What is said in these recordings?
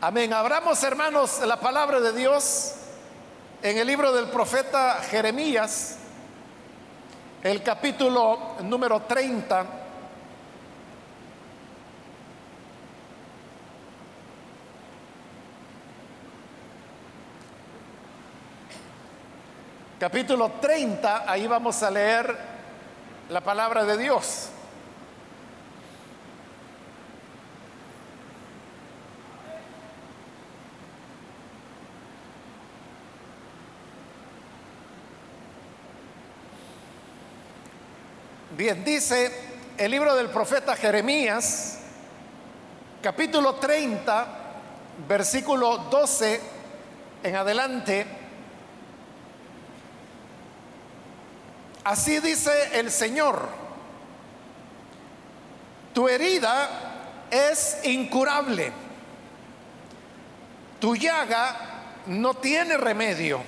Amén. Abramos, hermanos, la palabra de Dios en el libro del profeta Jeremías, el capítulo número 30. Capítulo 30, ahí vamos a leer la palabra de Dios. Bien, dice el libro del profeta Jeremías, capítulo 30, versículo 12 en adelante. Así dice el Señor, tu herida es incurable, tu llaga no tiene remedio,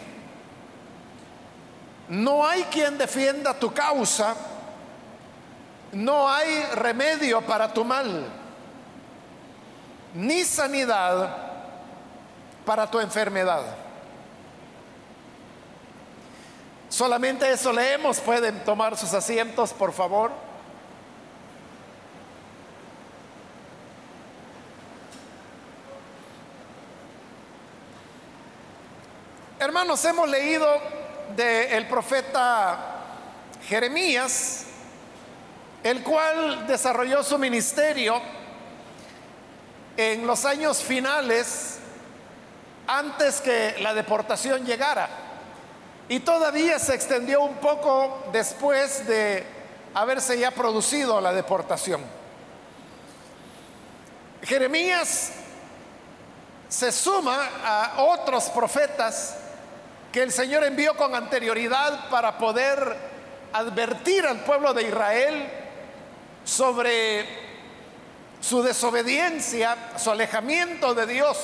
no hay quien defienda tu causa no hay remedio para tu mal, ni sanidad para tu enfermedad. Solamente eso leemos. Pueden tomar sus asientos, por favor. Hermanos, hemos leído del profeta Jeremías el cual desarrolló su ministerio en los años finales antes que la deportación llegara. Y todavía se extendió un poco después de haberse ya producido la deportación. Jeremías se suma a otros profetas que el Señor envió con anterioridad para poder advertir al pueblo de Israel sobre su desobediencia, su alejamiento de Dios.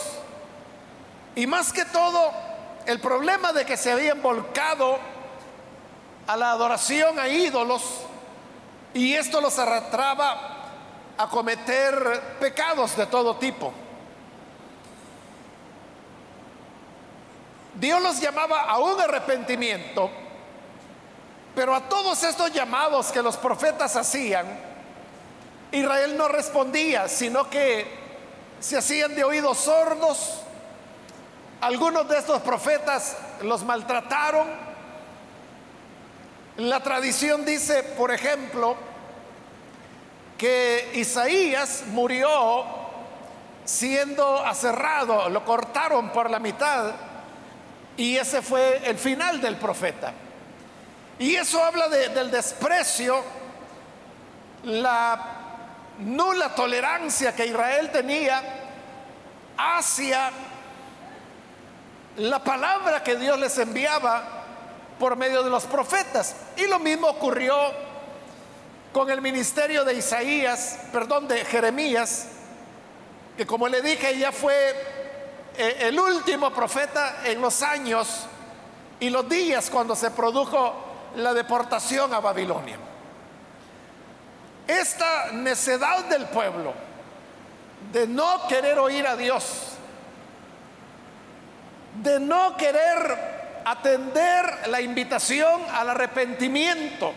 Y más que todo, el problema de que se habían volcado a la adoración a ídolos y esto los arrastraba a cometer pecados de todo tipo. Dios los llamaba a un arrepentimiento, pero a todos estos llamados que los profetas hacían, Israel no respondía, sino que se hacían de oídos sordos. Algunos de estos profetas los maltrataron. La tradición dice, por ejemplo, que Isaías murió siendo aserrado, lo cortaron por la mitad y ese fue el final del profeta. Y eso habla del desprecio, la nula tolerancia que Israel tenía hacia la palabra que Dios les enviaba por medio de los profetas. Y lo mismo ocurrió con el ministerio de Isaías, perdón, de Jeremías, que como le dije ya fue eh, el último profeta en los años y los días cuando se produjo la deportación a Babilonia. Esta necedad del pueblo de no querer oír a Dios, de no querer atender la invitación al arrepentimiento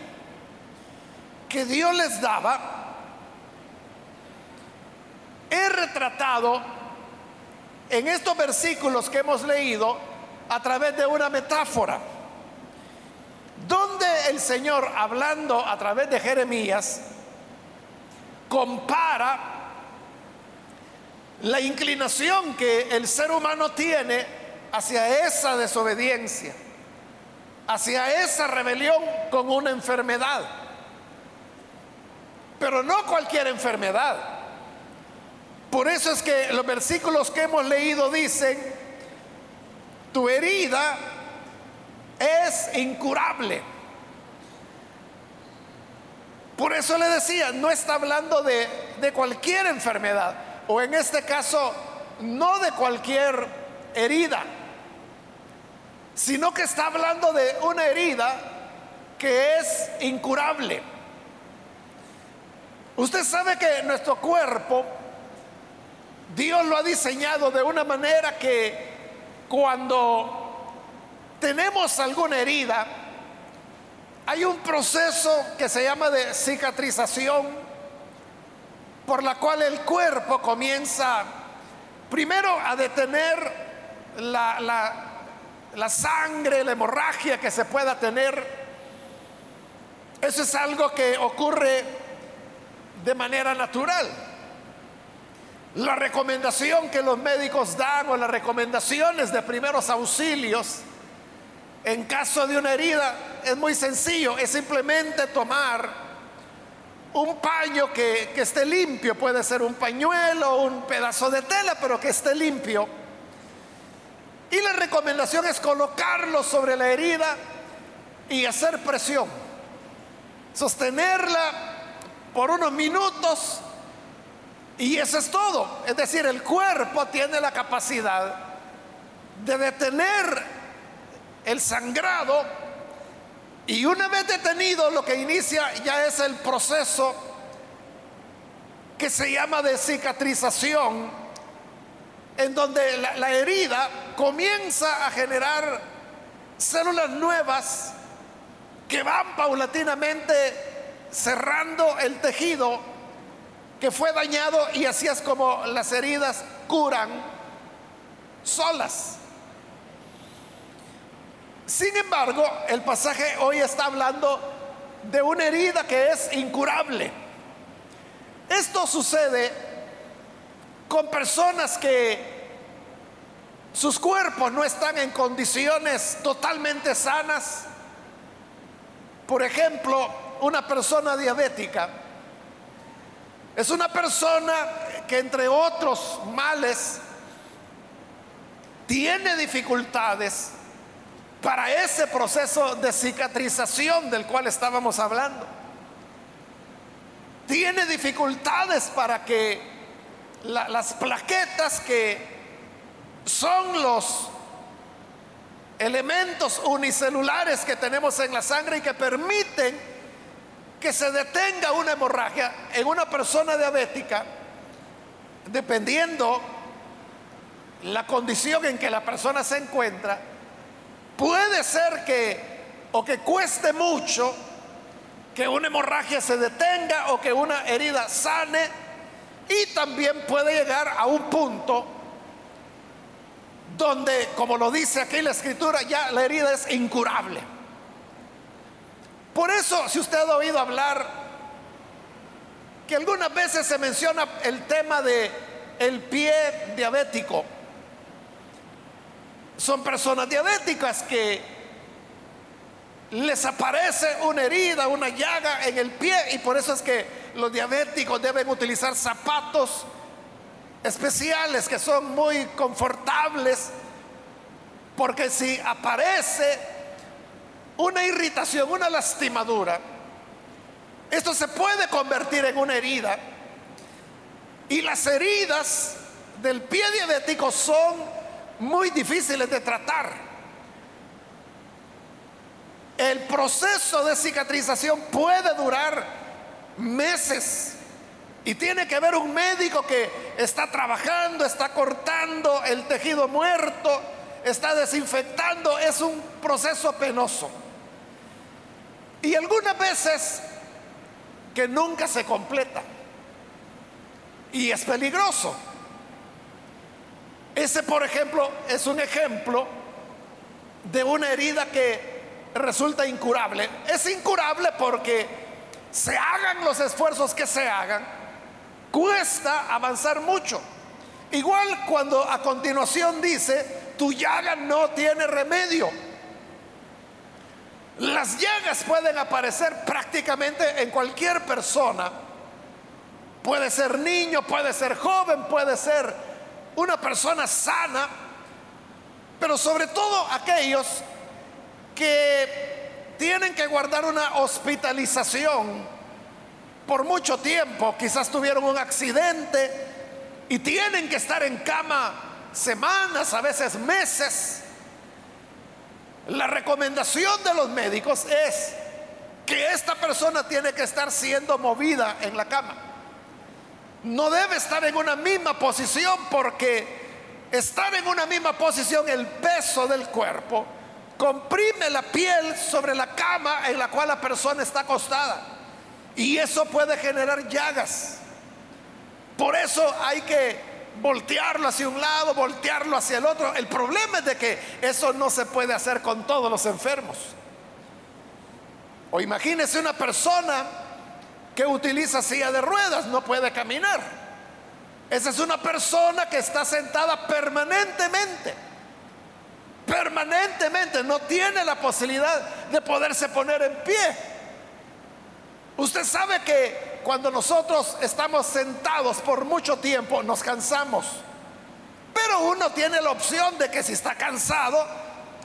que Dios les daba, he retratado en estos versículos que hemos leído a través de una metáfora, donde el Señor, hablando a través de Jeremías, compara la inclinación que el ser humano tiene hacia esa desobediencia, hacia esa rebelión con una enfermedad. Pero no cualquier enfermedad. Por eso es que los versículos que hemos leído dicen, tu herida es incurable. Por eso le decía, no está hablando de, cualquier enfermedad, o en este caso, no de cualquier herida, sino que está hablando de una herida que es incurable. Usted sabe que nuestro cuerpo Dios lo ha diseñado de una manera que cuando tenemos alguna herida, hay un proceso que se llama de cicatrización por la cual el cuerpo comienza primero a detener la, la sangre, la hemorragia que se pueda tener. Eso es algo que ocurre de manera natural. La recomendación que los médicos dan o las recomendaciones de primeros auxilios en caso de una herida es muy sencillo, es simplemente tomar un paño que, que esté limpio, puede ser un pañuelo, un pedazo de tela, pero que esté limpio. Y la recomendación es colocarlo sobre la herida y hacer presión, sostenerla por unos minutos y eso es todo. Es decir, el cuerpo tiene la capacidad de detener el sangrado y una vez detenido lo que inicia ya es el proceso que se llama de cicatrización, en donde la, la herida comienza a generar células nuevas que van paulatinamente cerrando el tejido que fue dañado y así es como las heridas curan solas. Sin embargo, el pasaje hoy está hablando de una herida que es incurable. Esto sucede con personas que sus cuerpos no están en condiciones totalmente sanas. Por ejemplo, una persona diabética es una persona que entre otros males tiene dificultades para ese proceso de cicatrización del cual estábamos hablando. Tiene dificultades para que las plaquetas que son los elementos unicelulares que tenemos en la sangre y que permiten que se detenga una hemorragia en una persona diabética, dependiendo la condición en que la persona se encuentra, puede ser que o que cueste mucho que una hemorragia se detenga o que una herida sane y también puede llegar a un punto donde, como lo dice aquí la escritura, ya la herida es incurable. Por eso, si usted ha oído hablar que algunas veces se menciona el tema de el pie diabético, son personas diabéticas que les aparece una herida, una llaga en el pie y por eso es que los diabéticos deben utilizar zapatos especiales que son muy confortables, porque si aparece una irritación, una lastimadura, esto se puede convertir en una herida. Y las heridas del pie diabético son muy difíciles de tratar. El proceso de cicatrización puede durar meses. Y tiene que haber un médico que está trabajando, está cortando el tejido muerto, está desinfectando. Es un proceso penoso. Y algunas veces que nunca se completa. Y es peligroso. Ese, por ejemplo, es un ejemplo de una herida que resulta incurable. Es incurable porque se hagan los esfuerzos que se hagan, cuesta avanzar mucho. Igual cuando a continuación dice, tu llaga no tiene remedio. Las llagas pueden aparecer prácticamente en cualquier persona. Puede ser niño, puede ser joven, puede ser una persona sana, pero sobre todo aquellos que tienen que guardar una hospitalización por mucho tiempo, quizás tuvieron un accidente y tienen que estar en cama semanas, a veces meses. La recomendación de los médicos es que esta persona tiene que estar siendo movida en la cama. No debe estar en una misma posición porque estar en una misma posición, el peso del cuerpo, comprime la piel sobre la cama en la cual la persona está acostada. Y eso puede generar llagas. Por eso hay que voltearlo hacia un lado, voltearlo hacia el otro. El problema es de que eso no se puede hacer con todos los enfermos. O imagínese una persona que utiliza silla de ruedas, no puede caminar. Esa es una persona que está sentada permanentemente. Permanentemente no tiene la posibilidad de poderse poner en pie. Usted sabe que cuando nosotros estamos sentados por mucho tiempo nos cansamos. Pero uno tiene la opción de que si está cansado,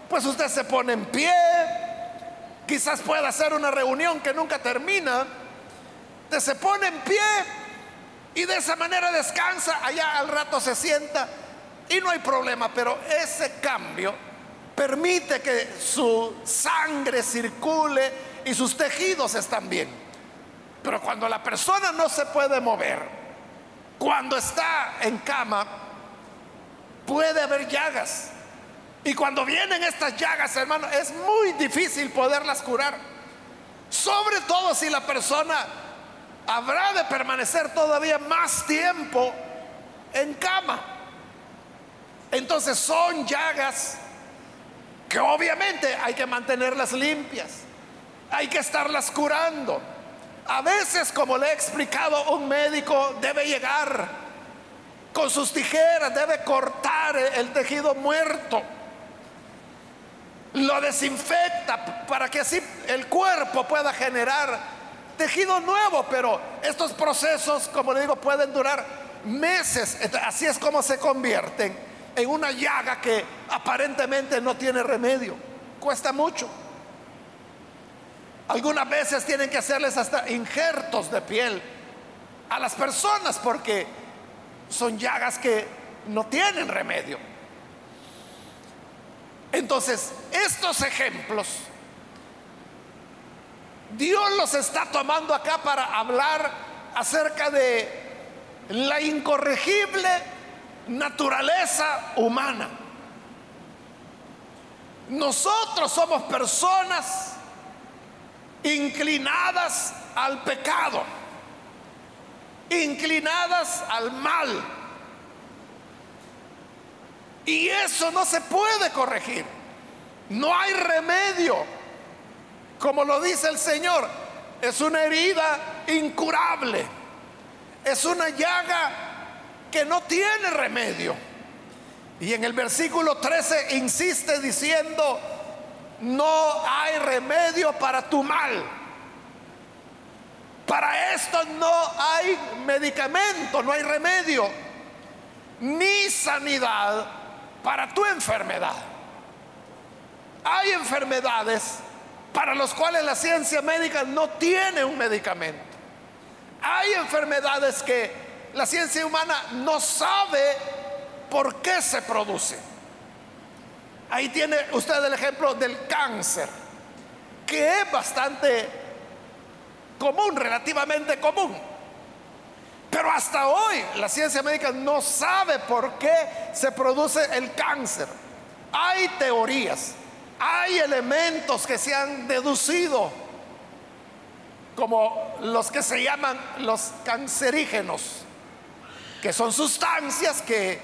pues usted se pone en pie. Quizás pueda hacer una reunión que nunca termina. Se pone en pie y de esa manera descansa, allá al rato se sienta y no hay problema, pero ese cambio permite que su sangre circule y sus tejidos están bien. Pero cuando la persona no se puede mover, cuando está en cama, puede haber llagas. Y cuando vienen estas llagas, hermano, es muy difícil poderlas curar. Sobre todo si la persona habrá de permanecer todavía más tiempo en cama. Entonces son llagas que obviamente hay que mantenerlas limpias, hay que estarlas curando. A veces, como le he explicado, un médico debe llegar con sus tijeras, debe cortar el tejido muerto, lo desinfecta para que así el cuerpo pueda generar tejido nuevo, pero estos procesos, como le digo, pueden durar meses. Así es como se convierten en una llaga que aparentemente no tiene remedio. Cuesta mucho. Algunas veces tienen que hacerles hasta injertos de piel a las personas porque son llagas que no tienen remedio. Entonces, estos ejemplos Dios los está tomando acá para hablar acerca de la incorregible naturaleza humana. Nosotros somos personas inclinadas al pecado, inclinadas al mal. Y eso no se puede corregir. No hay remedio como lo dice el Señor, es una herida incurable, es una llaga que no tiene remedio. Y en el versículo 13 insiste diciendo, no hay remedio para tu mal. Para esto no hay medicamento, no hay remedio, ni sanidad para tu enfermedad. Hay enfermedades para los cuales la ciencia médica no tiene un medicamento. Hay enfermedades que la ciencia humana no sabe por qué se produce. Ahí tiene usted el ejemplo del cáncer, que es bastante común, relativamente común. Pero hasta hoy la ciencia médica no sabe por qué se produce el cáncer. Hay teorías, hay elementos que se han deducido como los que se llaman los cancerígenos, que son sustancias que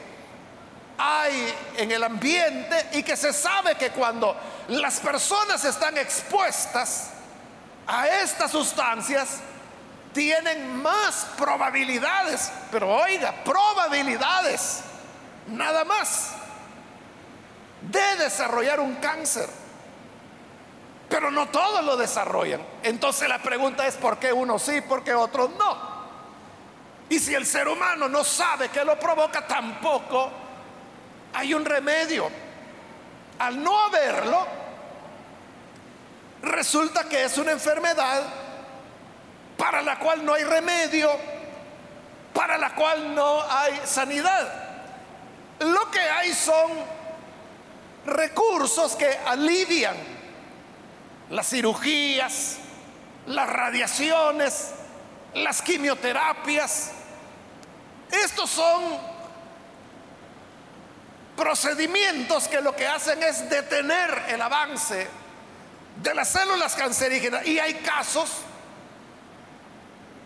hay en el ambiente y que se sabe que cuando las personas están expuestas a estas sustancias, tienen más probabilidades, pero oiga, probabilidades, nada más de desarrollar un cáncer. Pero no todos lo desarrollan. Entonces la pregunta es por qué unos sí, por qué otros no. Y si el ser humano no sabe que lo provoca, tampoco hay un remedio. Al no haberlo, resulta que es una enfermedad para la cual no hay remedio, para la cual no hay sanidad. Lo que hay son recursos que alivian las cirugías, las radiaciones, las quimioterapias, Estos son procedimientos que lo que hacen es detener el avance de las células cancerígenas. Y hay casos,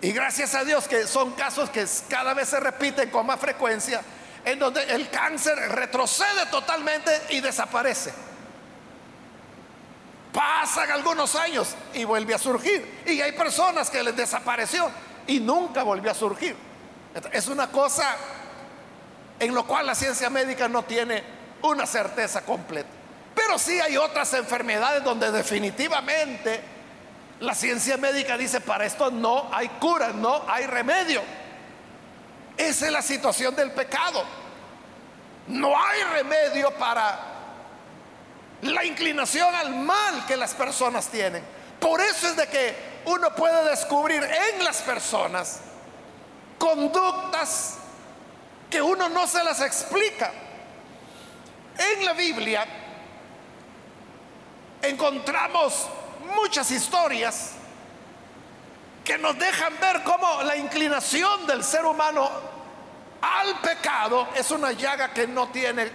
y gracias a Dios que son casos que cada vez se repiten con más frecuencia, en donde el cáncer retrocede totalmente y desaparece. Pasan algunos años y vuelve a surgir. Y hay personas que les desapareció y nunca volvió a surgir. Es una cosa en lo cual la ciencia médica no tiene una certeza completa. Pero sí hay otras enfermedades donde definitivamente la ciencia médica dice, para esto no hay cura, no hay remedio. Esa es la situación del pecado. No hay remedio para la inclinación al mal que las personas tienen. Por eso es de que uno puede descubrir en las personas conductas que uno no se las explica. En la Biblia encontramos muchas historias que nos dejan ver cómo la inclinación del ser humano al pecado es una llaga que no tiene,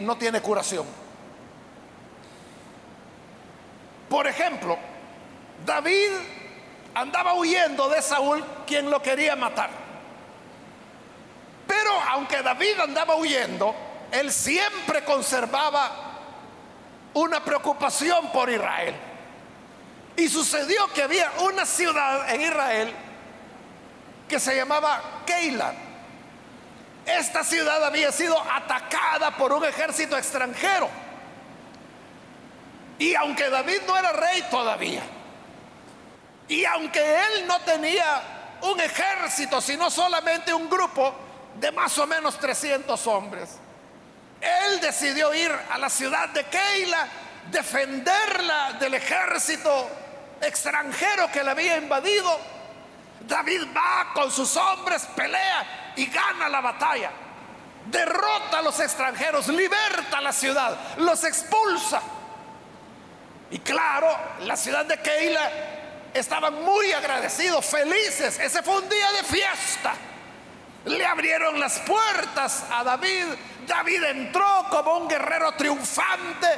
no tiene curación. Por ejemplo, David andaba huyendo de Saúl, quien lo quería matar. Pero aunque David andaba huyendo, él siempre conservaba una preocupación por Israel. Y sucedió que había una ciudad en Israel que se llamaba Keila. Esta ciudad había sido atacada por un ejército extranjero. Y aunque David no era rey todavía, y aunque él no tenía un ejército, sino solamente un grupo de más o menos 300 hombres, él decidió ir a la ciudad de Keila, defenderla del ejército extranjero que le había invadido. David va con sus hombres, pelea y gana la batalla. Derrota a los extranjeros, liberta la ciudad, los expulsa. Y claro, la ciudad de Keila estaban muy agradecidos, felices. Ese fue un día de fiesta. Le abrieron las puertas a David. David entró como un guerrero triunfante.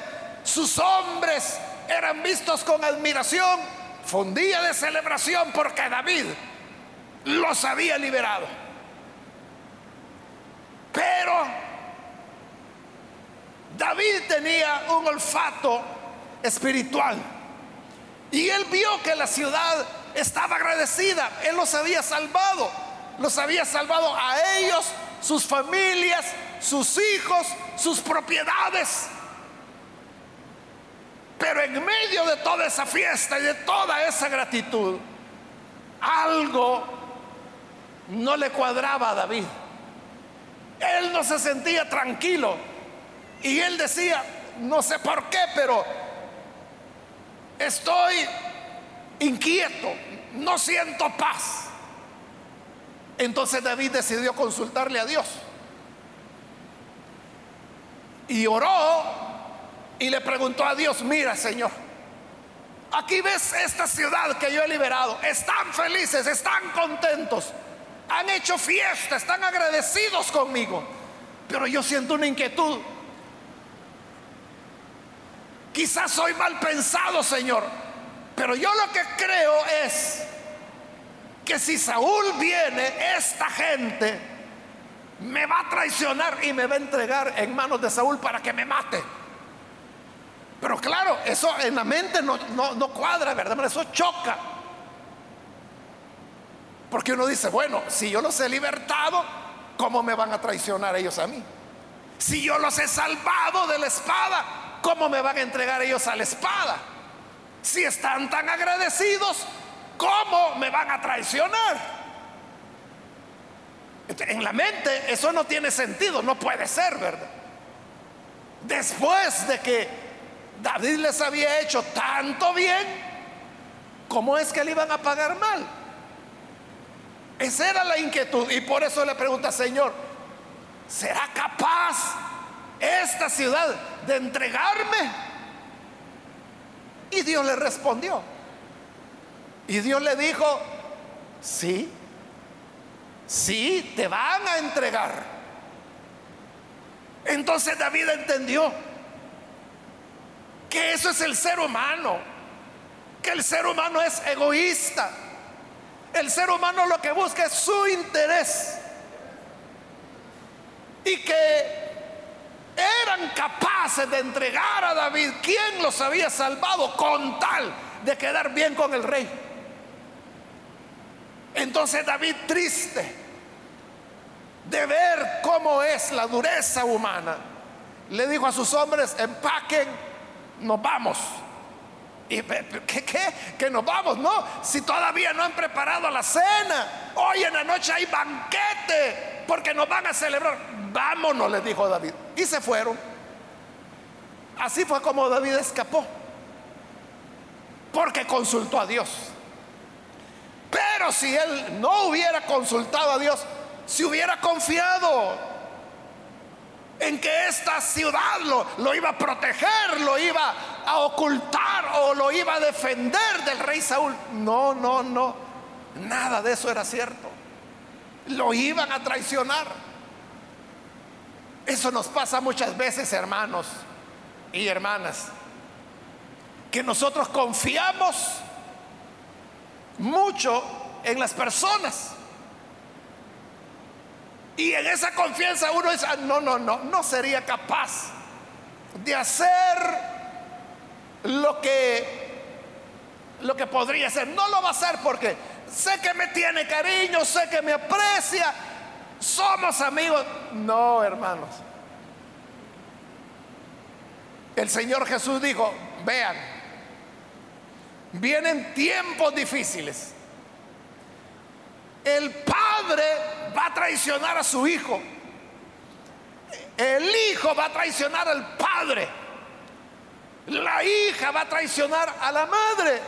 Sus hombres eran vistos con admiración. Fue un día de celebración porque David los había liberado. Pero David tenía un olfato espiritual. Y él vio que la ciudad estaba agradecida. Él los había salvado los había salvado a ellos, sus familias, sus hijos, sus propiedades. Pero en medio de toda esa fiesta y de toda esa gratitud, algo no le cuadraba a David. Él no se sentía tranquilo. Y él decía, no sé por qué, pero estoy inquieto, no siento paz. Entonces David decidió consultarle a Dios. Y oró y le preguntó a Dios, mira Señor, aquí ves esta ciudad que yo he liberado. Están felices, están contentos, han hecho fiesta, están agradecidos conmigo. Pero yo siento una inquietud. Quizás soy mal pensado, Señor. Pero yo lo que creo es que si Saúl viene, esta gente me va a traicionar y me va a entregar en manos de Saúl para que me mate. Pero claro, eso en la mente no, no, cuadra, ¿verdad? Eso choca. Porque uno dice, bueno, si yo los he libertado, ¿cómo me van a traicionar ellos a mí? Si yo los he salvado de la espada, ¿cómo me van a entregar ellos a la espada? Si están tan agradecidos, ¿cómo me van a traicionar? En la mente eso no tiene sentido, no puede ser, ¿verdad? Después de que David les había hecho tanto bien, ¿cómo es que le iban a pagar mal? Esa era la inquietud y por eso le pregunta, Señor, ¿será capaz esta ciudad de entregarme? Y Dios le respondió, y Dios le dijo, sí, sí, te van a entregar. Entonces David entendió que eso es el ser humano, que el ser humano es egoísta. El ser humano lo que busca es su interés. Y que eran capaces de entregar a David quien los había salvado con tal de quedar bien con el rey. Entonces David triste de ver cómo es la dureza humana, le dijo a sus hombres, empaquen, nos vamos. ¿Y qué, qué? Que nos vamos, no. Si todavía no han preparado la cena, hoy en la noche hay banquete, porque nos van a celebrar. Vámonos, les dijo David. Y se fueron. Así fue como David escapó. Porque consultó a Dios. Pero si él no hubiera consultado a Dios, si hubiera confiado en que esta ciudad lo, lo, iba a proteger, lo iba a ocultar o lo iba a defender del rey Saúl. No, no, no. Nada de eso era cierto. Lo iban a traicionar. Eso nos pasa muchas veces, hermanos y hermanas, que nosotros confiamos mucho en las personas. Y en esa confianza uno dice, ah, no, no, no, no sería capaz de hacer lo que lo que podría hacer. No lo va a hacer porque sé que me tiene cariño, sé que me aprecia, somos amigos. No, hermanos. El Señor Jesús dijo, vean, vienen tiempos difíciles. El padre va a traicionar a su hijo. El hijo va a traicionar al padre. La hija va a traicionar a la madre.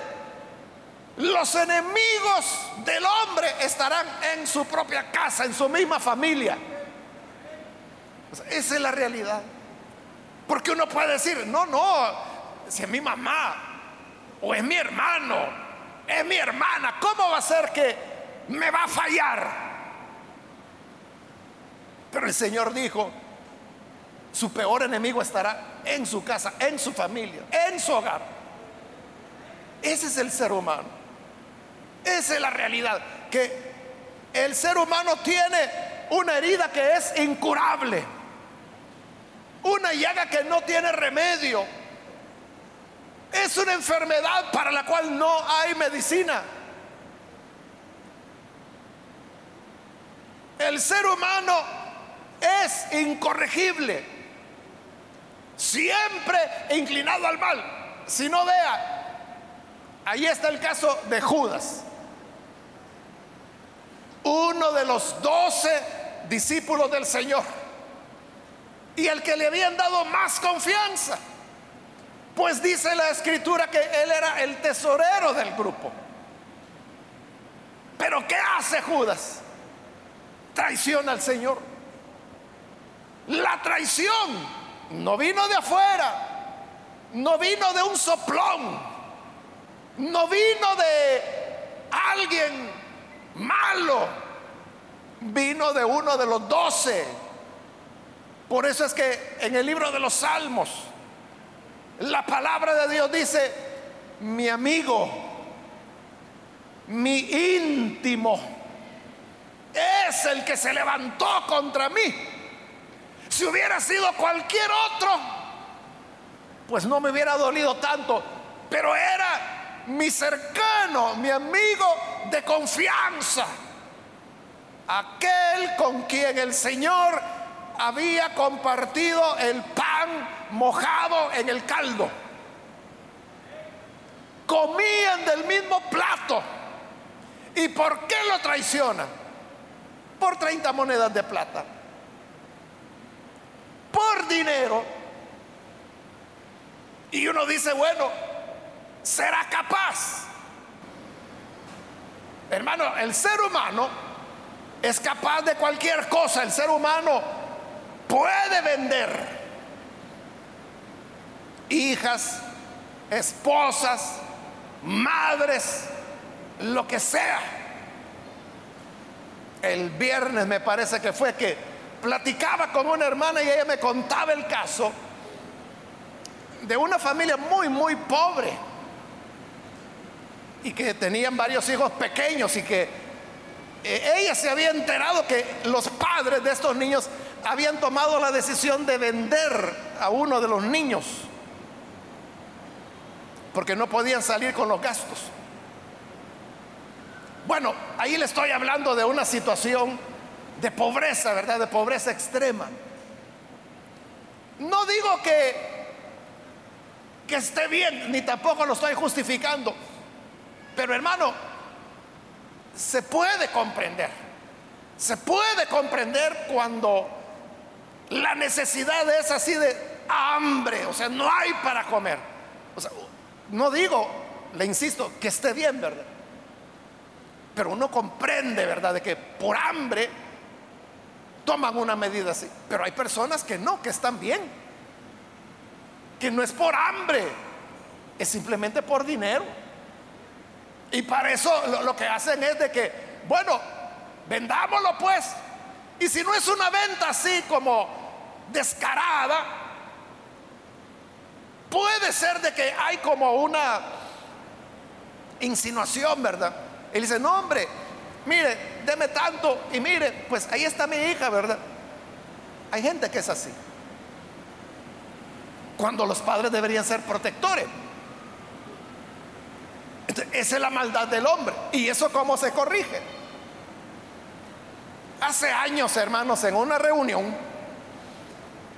Los enemigos del hombre estarán en su propia casa, en su misma familia. esa es la realidad. Porque uno puede decir, no, no, si es mi mamá o es mi hermano, es mi hermana, ¿cómo va a ser que me va a fallar? Pero el Señor dijo, su peor enemigo estará en su casa, en su familia, en su hogar. Ese es el ser humano. Esa es la realidad. Que el ser humano tiene una herida que es incurable. Una llaga que no tiene remedio. Es una enfermedad para la cual no hay medicina. El ser humano es incorregible, siempre inclinado al mal. Si no vea, ahí está el caso de Judas, uno de los doce discípulos del Señor y el que le habían dado más confianza. Pues dice la escritura que él era el tesorero del grupo. Pero ¿qué hace Judas? Traiciona al Señor. La traición no vino de afuera, no vino de un soplón, no vino de alguien malo, vino de uno de los doce. Por eso es que en el libro de los Salmos, la palabra de Dios dice, mi amigo, mi íntimo, es el que se levantó contra mí si hubiera sido cualquier otro, pues no me hubiera dolido tanto. Pero era mi cercano, mi amigo de confianza. Aquel con quien el Señor había compartido el pan mojado en el caldo. Comían del mismo plato. ¿Y por qué lo traiciona? Por 30 monedas de plata por dinero. Y uno dice, bueno, será capaz. Hermano, el ser humano es capaz de cualquier cosa. El ser humano puede vender hijas, esposas, madres, lo que sea. el viernes me parece que fue que platicaba con una hermana y ella me contaba el caso de una familia muy, muy pobre y que tenían varios hijos pequeños y que eh, ella se había enterado que los padres de estos niños habían tomado la decisión de vender a uno de los niños porque no podían salir con los gastos. Bueno, ahí le estoy hablando de una situación de pobreza, ¿verdad? De pobreza extrema. No digo que que esté bien, ni tampoco lo estoy justificando. Pero hermano, se puede comprender. Se puede comprender cuando la necesidad es así de hambre, o sea, no hay para comer. No digo, le insisto, que esté bien, ¿verdad? Pero uno comprende, ¿verdad? De que por hambre toman una medida así. Pero hay personas que no, que están bien. Que no es por hambre, es simplemente por dinero. Y para eso lo, que hacen es de que, bueno, vendámoslo pues. Y si no es una venta así como descarada, puede ser de que hay como una insinuación, ¿verdad? Él dice, no hombre, mire, deme tanto y mire, pues ahí está mi hija, ¿verdad? Hay gente que es así. Cuando los padres deberían ser protectores. Esa es la maldad del hombre. ¿Y eso cómo se corrige? Hace años, hermanos, en una reunión,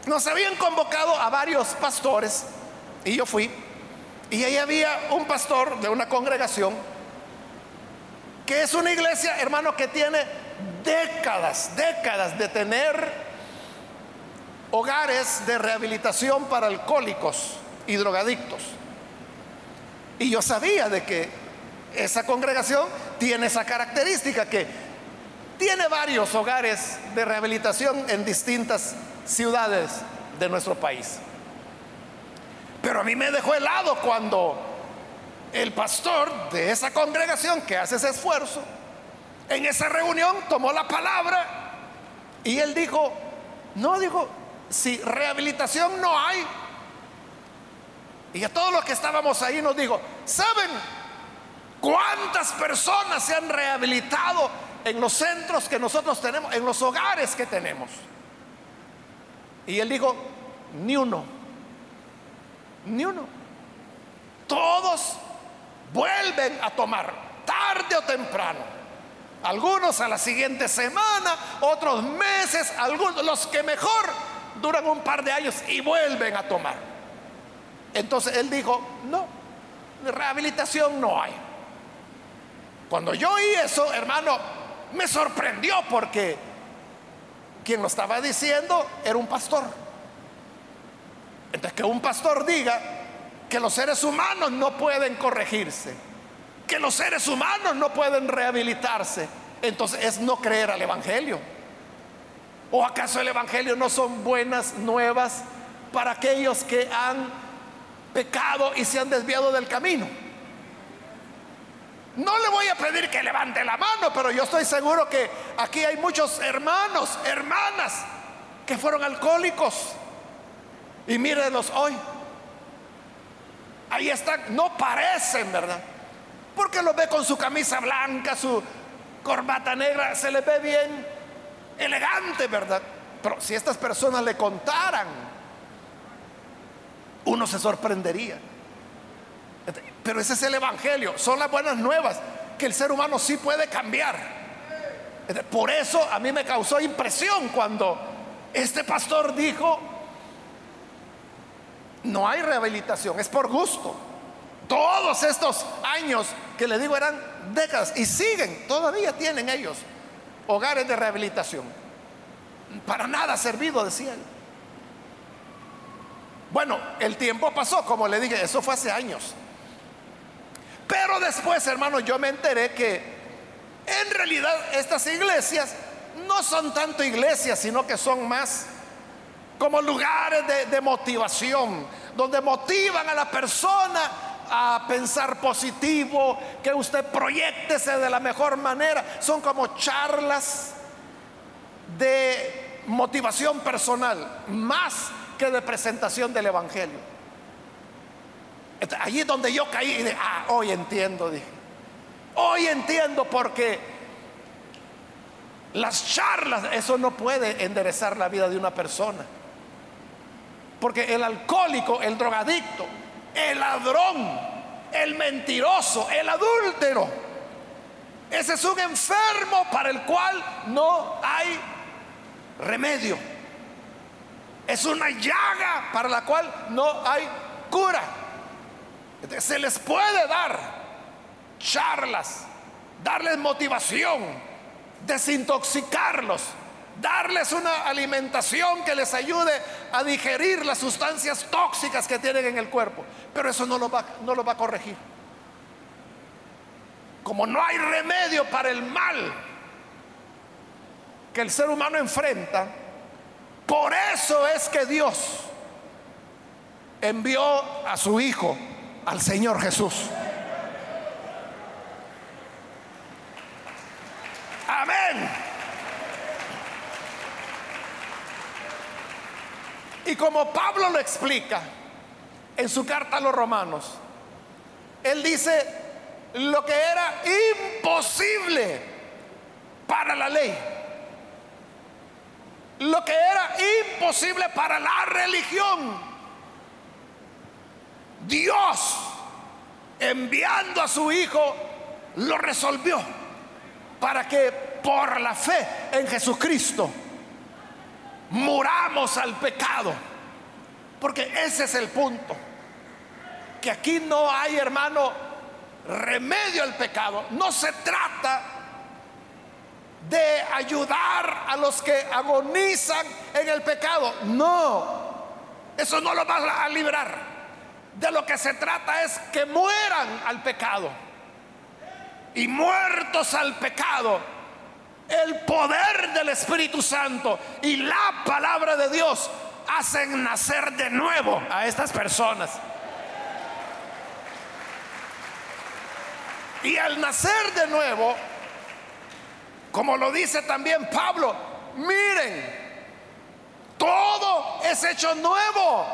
nos habían convocado a varios pastores y yo fui. Y ahí había un pastor de una congregación que es una iglesia, hermano, que tiene décadas, décadas de tener hogares de rehabilitación para alcohólicos y drogadictos. Y yo sabía de que esa congregación tiene esa característica que tiene varios hogares de rehabilitación en distintas ciudades de nuestro país. Pero a mí me dejó helado cuando el pastor de esa congregación que hace ese esfuerzo, en esa reunión tomó la palabra y él dijo, no, dijo, si rehabilitación no hay, y a todos los que estábamos ahí nos dijo, ¿saben cuántas personas se han rehabilitado en los centros que nosotros tenemos, en los hogares que tenemos? Y él dijo, ni uno, ni uno. Todos vuelven a tomar, tarde o temprano. Algunos a la siguiente semana, otros meses, algunos, los que mejor duran un par de años y vuelven a tomar. Entonces él dijo, no, rehabilitación no hay. Cuando yo oí eso, hermano, me sorprendió porque quien lo estaba diciendo era un pastor. Entonces que un pastor diga que los seres humanos no pueden corregirse, que los seres humanos no pueden rehabilitarse, entonces es no creer al Evangelio. ¿O acaso el Evangelio no son buenas nuevas para aquellos que han pecado y se han desviado del camino. No le voy a pedir que levante la mano, pero yo estoy seguro que aquí hay muchos hermanos, hermanas que fueron alcohólicos. Y mírenlos hoy. Ahí están, no parecen, ¿verdad? Porque los ve con su camisa blanca, su corbata negra, se les ve bien elegante, ¿verdad? Pero si estas personas le contaran uno se sorprendería. Pero ese es el Evangelio, son las buenas nuevas, que el ser humano sí puede cambiar. Por eso a mí me causó impresión cuando este pastor dijo, no hay rehabilitación, es por gusto. Todos estos años que le digo eran décadas y siguen, todavía tienen ellos hogares de rehabilitación. Para nada ha servido, decía él. Bueno, el tiempo pasó, como le dije, eso fue hace años. Pero después, hermano, yo me enteré que en realidad estas iglesias no son tanto iglesias, sino que son más como lugares de, motivación, donde motivan a la persona a pensar positivo, que usted proyectese de la mejor manera. Son como charlas de motivación personal, más que de presentación del Evangelio. Allí es donde yo caí y dije, ah, hoy entiendo, dije. Hoy entiendo porque las charlas, eso no puede enderezar la vida de una persona. Porque el alcohólico, el drogadicto, el ladrón, el mentiroso, el adúltero, ese es un enfermo para el cual no hay remedio. Es una llaga para la cual no hay cura. Se les puede dar charlas, darles motivación, desintoxicarlos, darles una alimentación que les ayude a digerir las sustancias tóxicas que tienen en el cuerpo. Pero eso no lo va, va a corregir. Como no hay remedio para el mal que el ser humano enfrenta, por eso es que Dios envió a su Hijo, al Señor Jesús. Amén. Y como Pablo lo explica en su carta a los romanos, él dice lo que era imposible para la ley, lo que era imposible para la religión, Dios enviando a su Hijo lo resolvió para que por la fe en Jesucristo muramos al pecado. Porque ese es el punto. Que aquí no hay, hermano, remedio al pecado. No se trata de ayudar a los que agonizan en el pecado. No, eso no lo va a librar. De lo que se trata es que mueran al pecado. Y muertos al pecado, el poder del Espíritu Santo y la palabra de Dios hacen nacer de nuevo a estas personas. Y al nacer de nuevo, como lo dice también Pablo, miren, todo es hecho nuevo.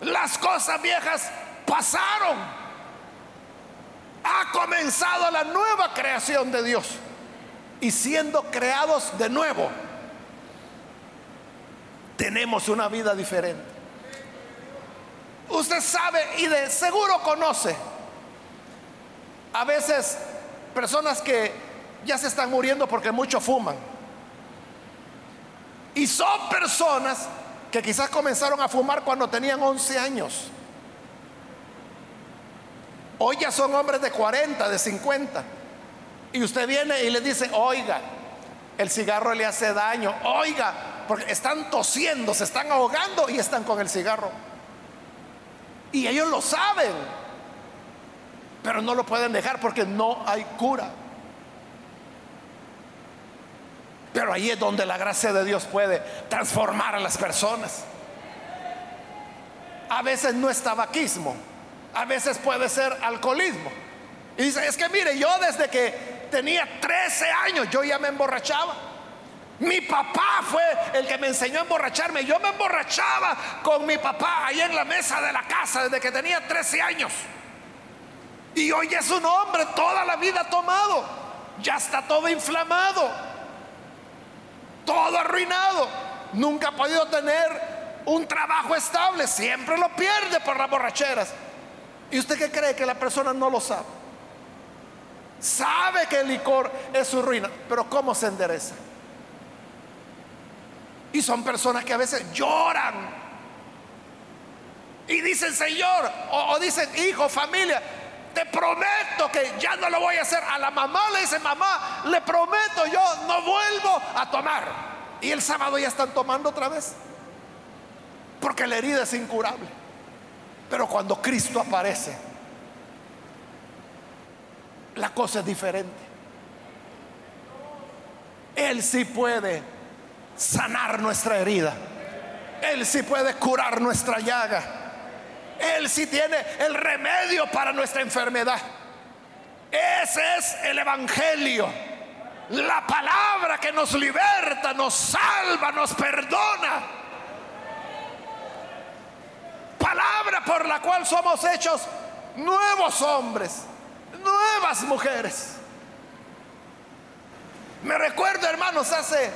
Las cosas viejas pasaron. Ha comenzado la nueva creación de Dios y siendo creados de nuevo, tenemos una vida diferente. Usted sabe y de seguro conoce a veces personas que ya se están muriendo porque mucho fuman. Y son personas que quizás comenzaron a fumar cuando tenían 11 años. Hoy ya son hombres de 40, de 50. Y usted viene y le dice, oiga, el cigarro le hace daño, oiga, porque están tosiendo, se están ahogando y están con el cigarro. Y ellos lo saben, pero no lo pueden dejar porque no hay cura. Pero ahí es donde la gracia de Dios puede transformar a las personas. A veces no es tabaquismo, a veces puede ser alcoholismo. Y dice, es que mire, yo desde que tenía 13 años, yo ya me emborrachaba. Mi papá fue el que me enseñó a emborracharme. Yo me emborrachaba con mi papá ahí en la mesa de la casa desde que tenía 13 años. Y hoy es un hombre toda la vida tomado. Ya está todo inflamado. Todo arruinado. Nunca ha podido tener un trabajo estable. Siempre lo pierde por las borracheras. ¿Y usted qué cree que la persona no lo sabe? Sabe que el licor es su ruina, pero ¿cómo se endereza? Y son personas que a veces lloran y dicen, Señor, o, dicen, hijo, familia, te prometo que ya no lo voy a hacer. A la mamá le dice, mamá, le prometo, yo no vuelvo a tomar. Y el sábado ya están tomando otra vez. Porque la herida es incurable. Pero cuando Cristo aparece, la cosa es diferente. Él sí puede sanar nuestra herida. Él sí puede curar nuestra llaga. Él sí tiene el remedio para nuestra enfermedad. Ese es el Evangelio. La palabra que nos liberta, nos salva, nos perdona. Palabra por la cual somos hechos nuevos hombres, nuevas mujeres. Me recuerdo, hermanos, hace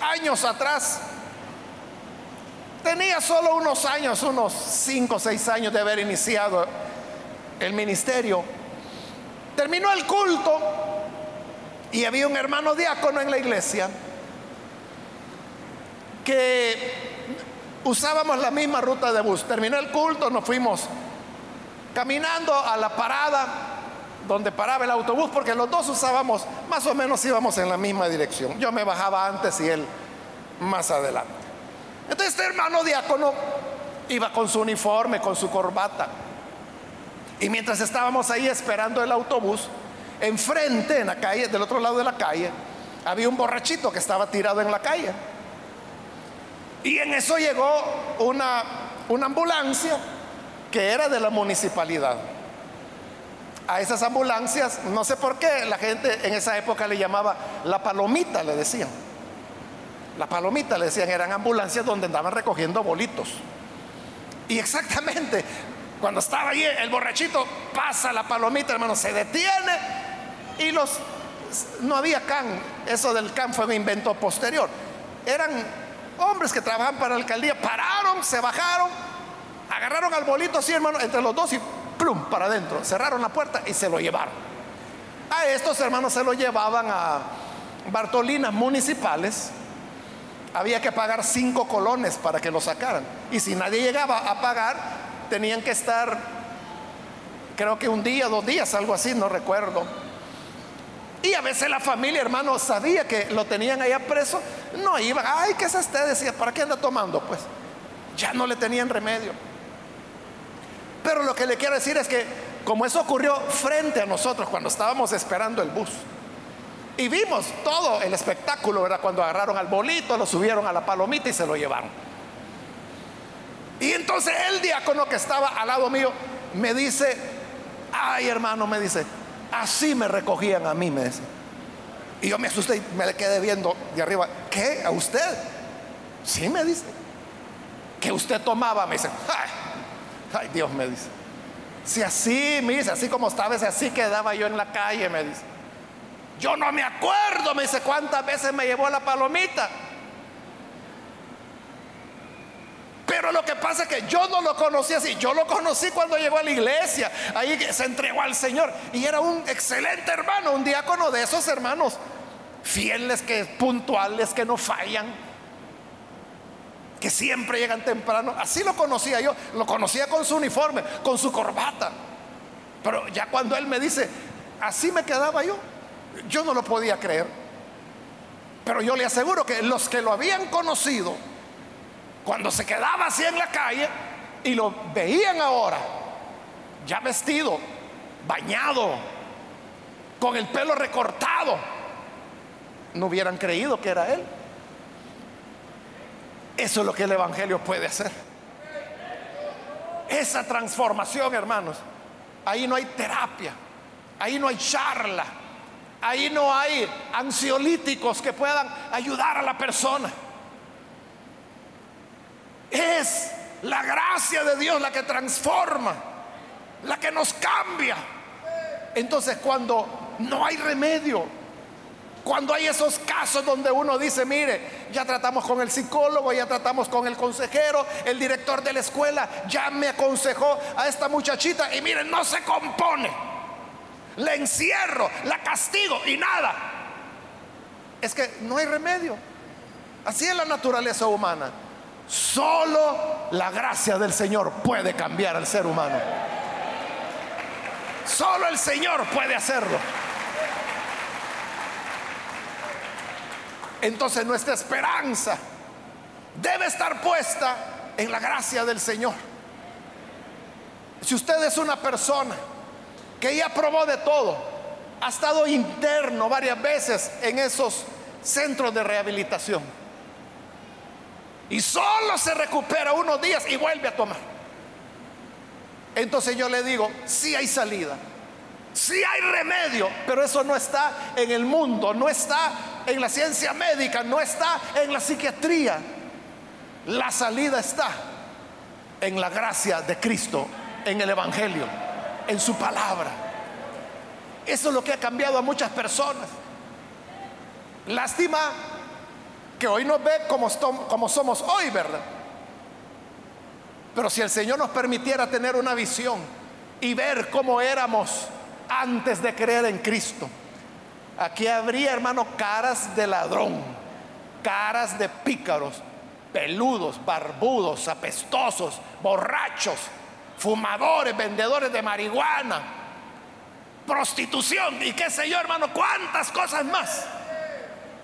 años atrás, tenía solo unos años, unos 5 o 6 años de haber iniciado el ministerio. Terminó el culto y había un hermano diácono en la iglesia que usábamos la misma ruta de bus. Terminó el culto, nos fuimos caminando a la parada donde paraba el autobús, porque los dos usábamos, más o menos íbamos en la misma dirección. Yo me bajaba antes y él más adelante. Entonces este hermano diácono iba con su uniforme, con su corbata. Y mientras estábamos ahí esperando el autobús, enfrente, en la calle, del otro lado de la calle, había un borrachito que estaba tirado en la calle. Y en eso llegó una, una ambulancia que era de la municipalidad. A esas ambulancias, no sé por qué, la gente en esa época le llamaba la palomita, le decían. La palomita, le decían, eran ambulancias donde andaban recogiendo bolitos. Y exactamente, cuando estaba ahí el borrachito, pasa la palomita, hermano, se detiene y los... No había can, eso del can fue un invento posterior. Eran hombres que trabajaban para la alcaldía, pararon, se bajaron, agarraron al bolito así, hermano, entre los dos y plum, para adentro. Cerraron la puerta y se lo llevaron. A estos hermanos se lo llevaban a Bartolinas municipales. Había que pagar cinco colones para que lo sacaran. Y si nadie llegaba a pagar, tenían que estar, creo que un día, dos días, algo así, no recuerdo. Y a veces la familia, hermano, sabía que lo tenían allá preso, no iban, ay, ¿qué es este? Decía, ¿para qué anda tomando? Pues ya no le tenían remedio. Pero lo que le quiero decir es que como eso ocurrió frente a nosotros cuando estábamos esperando el bus, y vimos todo el espectáculo, era cuando agarraron al bolito, lo subieron a la palomita y se lo llevaron. Y entonces el diácono que estaba al lado mío me dice, ay hermano, me dice, así me recogían a mí, me dice. Y yo me asusté y me quedé viendo de arriba, ¿qué? ¿A usted? Sí, me dice. Que usted tomaba, me dice, ay, Dios me dice. Si así, me dice, así como estaba, si así quedaba yo en la calle, me dice. Yo no me acuerdo, me dice, cuántas veces me llevó la palomita. Pero lo que pasa es que yo no lo conocí así. Yo lo conocí cuando llegó a la iglesia. Ahí se entregó al Señor. Y era un excelente hermano, un diácono de esos hermanos. Fieles, que puntuales, que no fallan. Que siempre llegan temprano. Así lo conocía yo. Lo conocía con su uniforme, con su corbata. Pero ya cuando él me dice, así me quedaba yo. Yo no lo podía creer. Pero yo le aseguro que los que lo habían conocido cuando se quedaba así en la calle y lo veían ahora, ya vestido, bañado, con el pelo recortado, no hubieran creído que era él. Eso es lo que el Evangelio puede hacer. Esa transformación, hermanos. Ahí no hay terapia, ahí no hay charla, ahí no hay ansiolíticos que puedan ayudar a la persona. Es la gracia de Dios la que transforma, la que nos cambia. Entonces cuando no hay remedio, cuando hay esos casos donde uno dice, mire, ya tratamos con el psicólogo, ya tratamos con el consejero, el director de la escuela, ya me aconsejó a esta muchachita y mire, no se compone. Le encierro, la castigo y nada. Es que no hay remedio. Así es la naturaleza humana. Solo la gracia del Señor puede cambiar al ser humano. Solo el Señor puede hacerlo. Entonces nuestra esperanza debe estar puesta en la gracia del Señor. Si usted es una persona que ya probó de todo, ha estado interno varias veces en esos centros de rehabilitación, y solo se recupera unos días y vuelve a tomar. entonces yo le digo, sí hay salida, sí hay remedio, pero eso no está en el mundo, no está en la ciencia médica, no está en la psiquiatría. La salida está en la gracia de Cristo, en el Evangelio, en su palabra. Eso es lo que ha cambiado a muchas personas. Lástima que hoy nos ve como, como somos hoy, ¿verdad? Pero si el Señor nos permitiera tener una visión y ver cómo éramos antes de creer en Cristo, aquí habría, hermano, caras de ladrón, caras de pícaros, peludos, barbudos, apestosos, borrachos, fumadores, vendedores de marihuana, prostitución y qué sé yo, hermano, cuántas cosas más.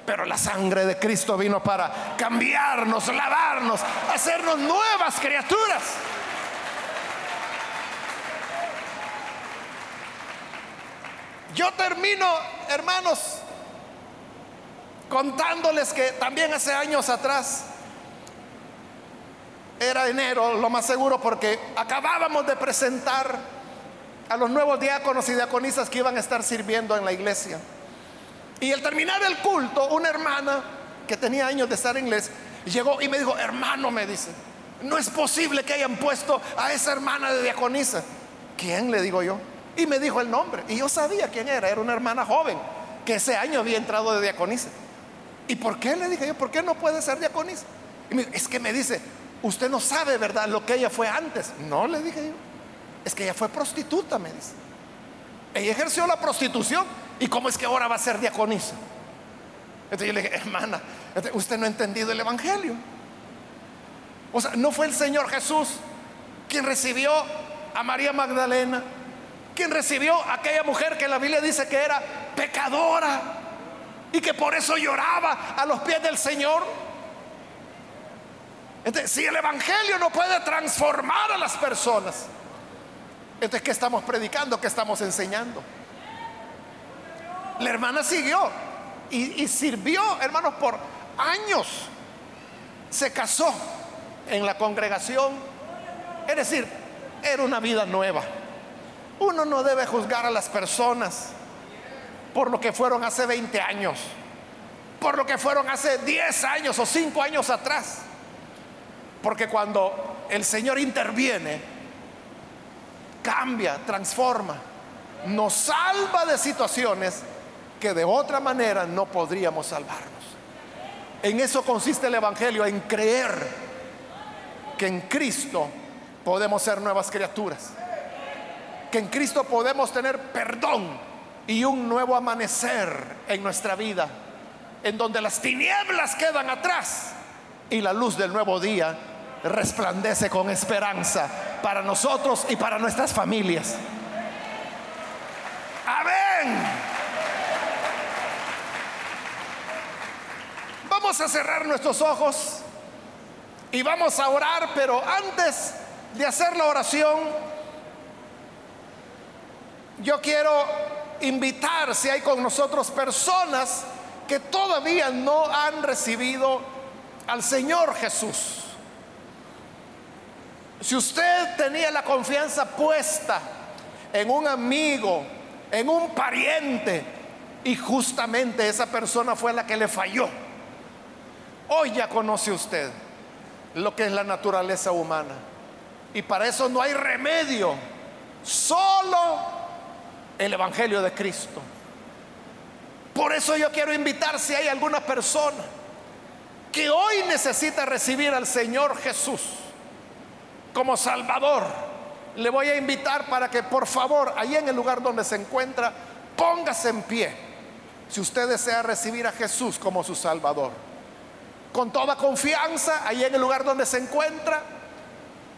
Pero la sangre de Cristo vino para cambiarnos, lavarnos, hacernos nuevas criaturas. Yo termino, hermanos, contándoles que también hace años atrás, era enero, lo más seguro, porque acabábamos de presentar a los nuevos diáconos y diaconisas que iban a estar sirviendo en la iglesia. Y al terminar el culto, una hermana que tenía años de estar en inglés llegó y me dijo, hermano, me dice, no es posible que hayan puesto a esa hermana de diaconisa. ¿Quién? Le digo yo. Y me dijo el nombre. Y yo sabía quién era. Era una hermana joven que ese año había entrado de diaconisa. ¿Y por qué? Le dije yo, ¿por qué no puede ser diaconisa? Y me, es que me dice, usted no sabe, ¿verdad? Lo que ella fue antes. No, le dije yo. Es que ella fue prostituta, me dice. Ella ejerció la prostitución ¿Y cómo es que ahora va a ser diaconisa? Entonces yo le dije, hermana, usted no ha entendido el Evangelio. O sea, no fue el Señor Jesús quien recibió a María Magdalena, quien recibió a aquella mujer que la Biblia dice que era pecadora y que por eso lloraba a los pies del Señor. Entonces, si el Evangelio no puede transformar a las personas, entonces, ¿qué estamos predicando? ¿Qué estamos enseñando? La hermana siguió y, sirvió, hermanos, por años. Se casó en la congregación. Es decir, era una vida nueva. Uno no debe juzgar a las personas por lo que fueron hace 20 años, por lo que fueron hace 10 años o 5 años atrás. Porque cuando el Señor interviene, cambia, transforma, nos salva de situaciones que de otra manera no podríamos salvarnos. En eso consiste el Evangelio, en creer que en Cristo podemos ser nuevas criaturas, en Cristo podemos tener perdón y un nuevo amanecer en nuestra vida, en donde las tinieblas quedan atrás y la luz del nuevo día resplandece con esperanza para nosotros y para nuestras familias. Amén. Vamos a cerrar nuestros ojos y vamos a orar, pero antes de hacer la oración, yo quiero invitar, si hay con nosotros personas que todavía no han recibido al Señor Jesús. Si usted tenía la confianza puesta en un amigo, en un pariente, y justamente esa persona fue la que le falló, Hoy ya conoce usted lo que es la naturaleza humana. Y para eso no hay remedio. Solo el Evangelio de Cristo. Por eso yo quiero invitar si hay alguna persona que hoy necesita recibir al Señor Jesús como Salvador. Le voy a invitar para que por favor, ahí en el lugar donde se encuentra, póngase en pie. Si usted desea recibir a Jesús como su Salvador con toda confianza ahí en el lugar donde se encuentra.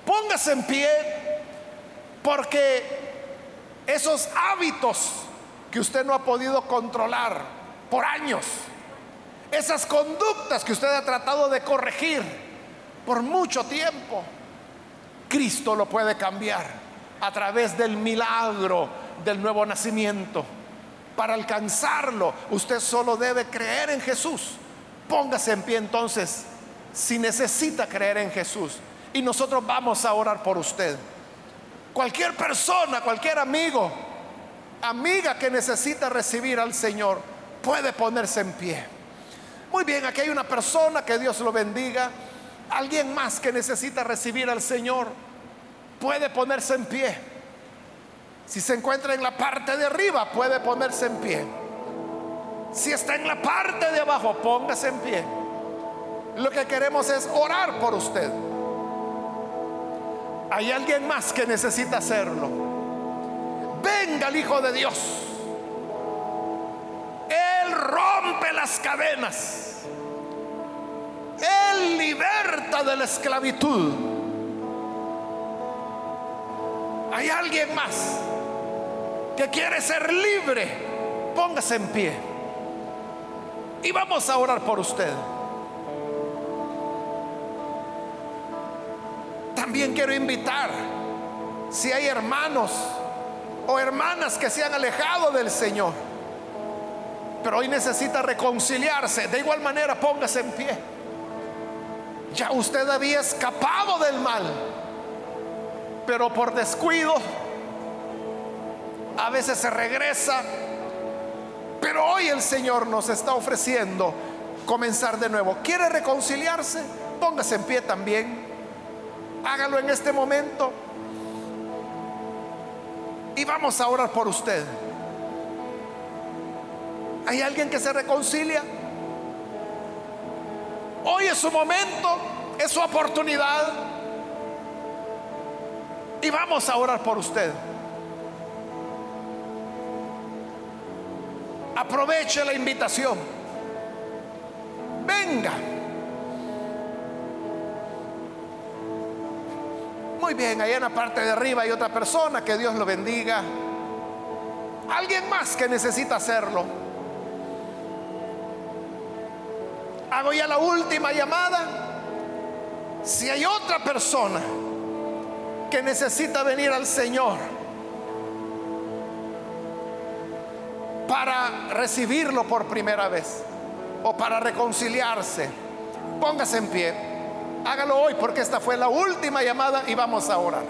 Póngase en pie porque esos hábitos que usted no ha podido controlar por años, esas conductas que usted ha tratado de corregir por mucho tiempo, Cristo lo puede cambiar a través del milagro del nuevo nacimiento. Para alcanzarlo, usted solo debe creer en Jesús Póngase en pie entonces si necesita creer en Jesús. Y nosotros vamos a orar por usted. Cualquier persona, cualquier amigo, amiga que necesita recibir al Señor, puede ponerse en pie. Muy bien, aquí hay una persona, que Dios lo bendiga. Alguien más que necesita recibir al Señor, puede ponerse en pie. Si se encuentra en la parte de arriba, puede ponerse en pie. Si está en la parte de abajo, póngase en pie. Lo que queremos es orar por usted. Hay alguien más que necesita hacerlo. Venga el Hijo de Dios. Él rompe las cadenas. Él liberta de la esclavitud. Hay alguien más que quiere ser libre. Póngase en pie. Y vamos a orar por usted. También quiero invitar, si hay hermanos o hermanas que se han alejado del Señor, pero hoy necesita reconciliarse, de igual manera póngase en pie. Ya usted había escapado del mal, pero por descuido a veces se regresa, pero hoy el Señor nos está ofreciendo comenzar de nuevo. ¿Quiere reconciliarse? Póngase en pie también. Hágalo en este momento. Y vamos a orar por usted. ¿Hay alguien que se reconcilia? Hoy es su momento, es su oportunidad. Y vamos a orar por usted. Aproveche la invitación. Venga. Muy bien, ahí en la parte de arriba hay otra persona, que Dios lo bendiga. Alguien más que necesita hacerlo. Hago ya la última llamada. Si hay otra persona que necesita venir al Señor para recibirlo por primera vez o para reconciliarse, póngase en pie. Hágalo hoy porque esta fue la última llamada y vamos a orar.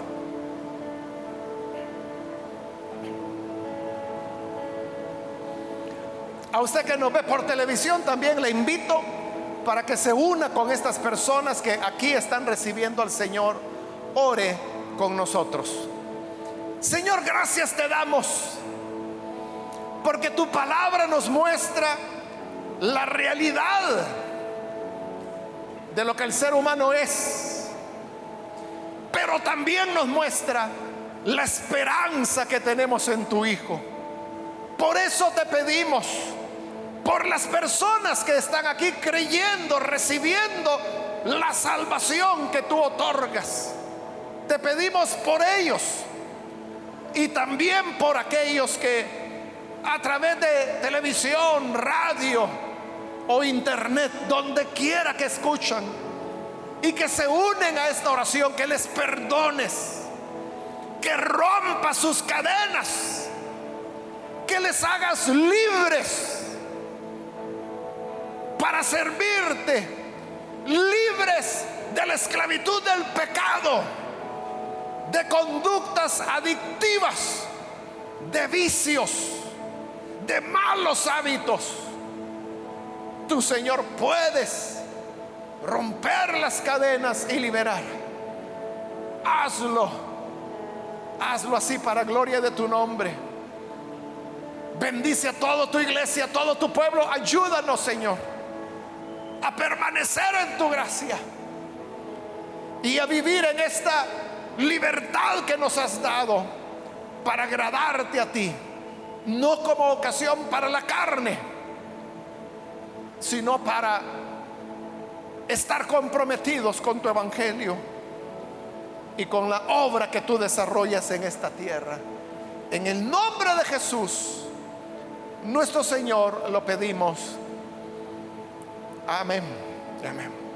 A usted que nos ve por televisión también le invito para que se una con estas personas que aquí están recibiendo al Señor. Ore con nosotros. Señor, gracias te damos porque tu palabra nos muestra la realidad de lo que el ser humano es, pero también nos muestra la esperanza que tenemos en tu Hijo. Por eso te pedimos, por las personas que están aquí creyendo, recibiendo la salvación que tú otorgas. Te pedimos por ellos y también por aquellos que a través de televisión, radio, o internet, donde quiera que escuchan y que se unen a esta oración, que les perdones, que rompa sus cadenas, que les hagas libres para servirte, libres de la esclavitud del pecado, de conductas adictivas, de vicios, de malos hábitos Tú, Señor, puedes romper las cadenas y liberar. Hazlo. Hazlo así para gloria de tu nombre. Bendice a toda tu iglesia, a todo tu pueblo. Ayúdanos, Señor, a permanecer en tu gracia y a vivir en esta libertad que nos has dado para agradarte a ti, no como ocasión para la carne sino para estar comprometidos con tu evangelio y con la obra que tú desarrollas en esta tierra. En el nombre de Jesús, nuestro Señor, lo pedimos. Amén. Amén.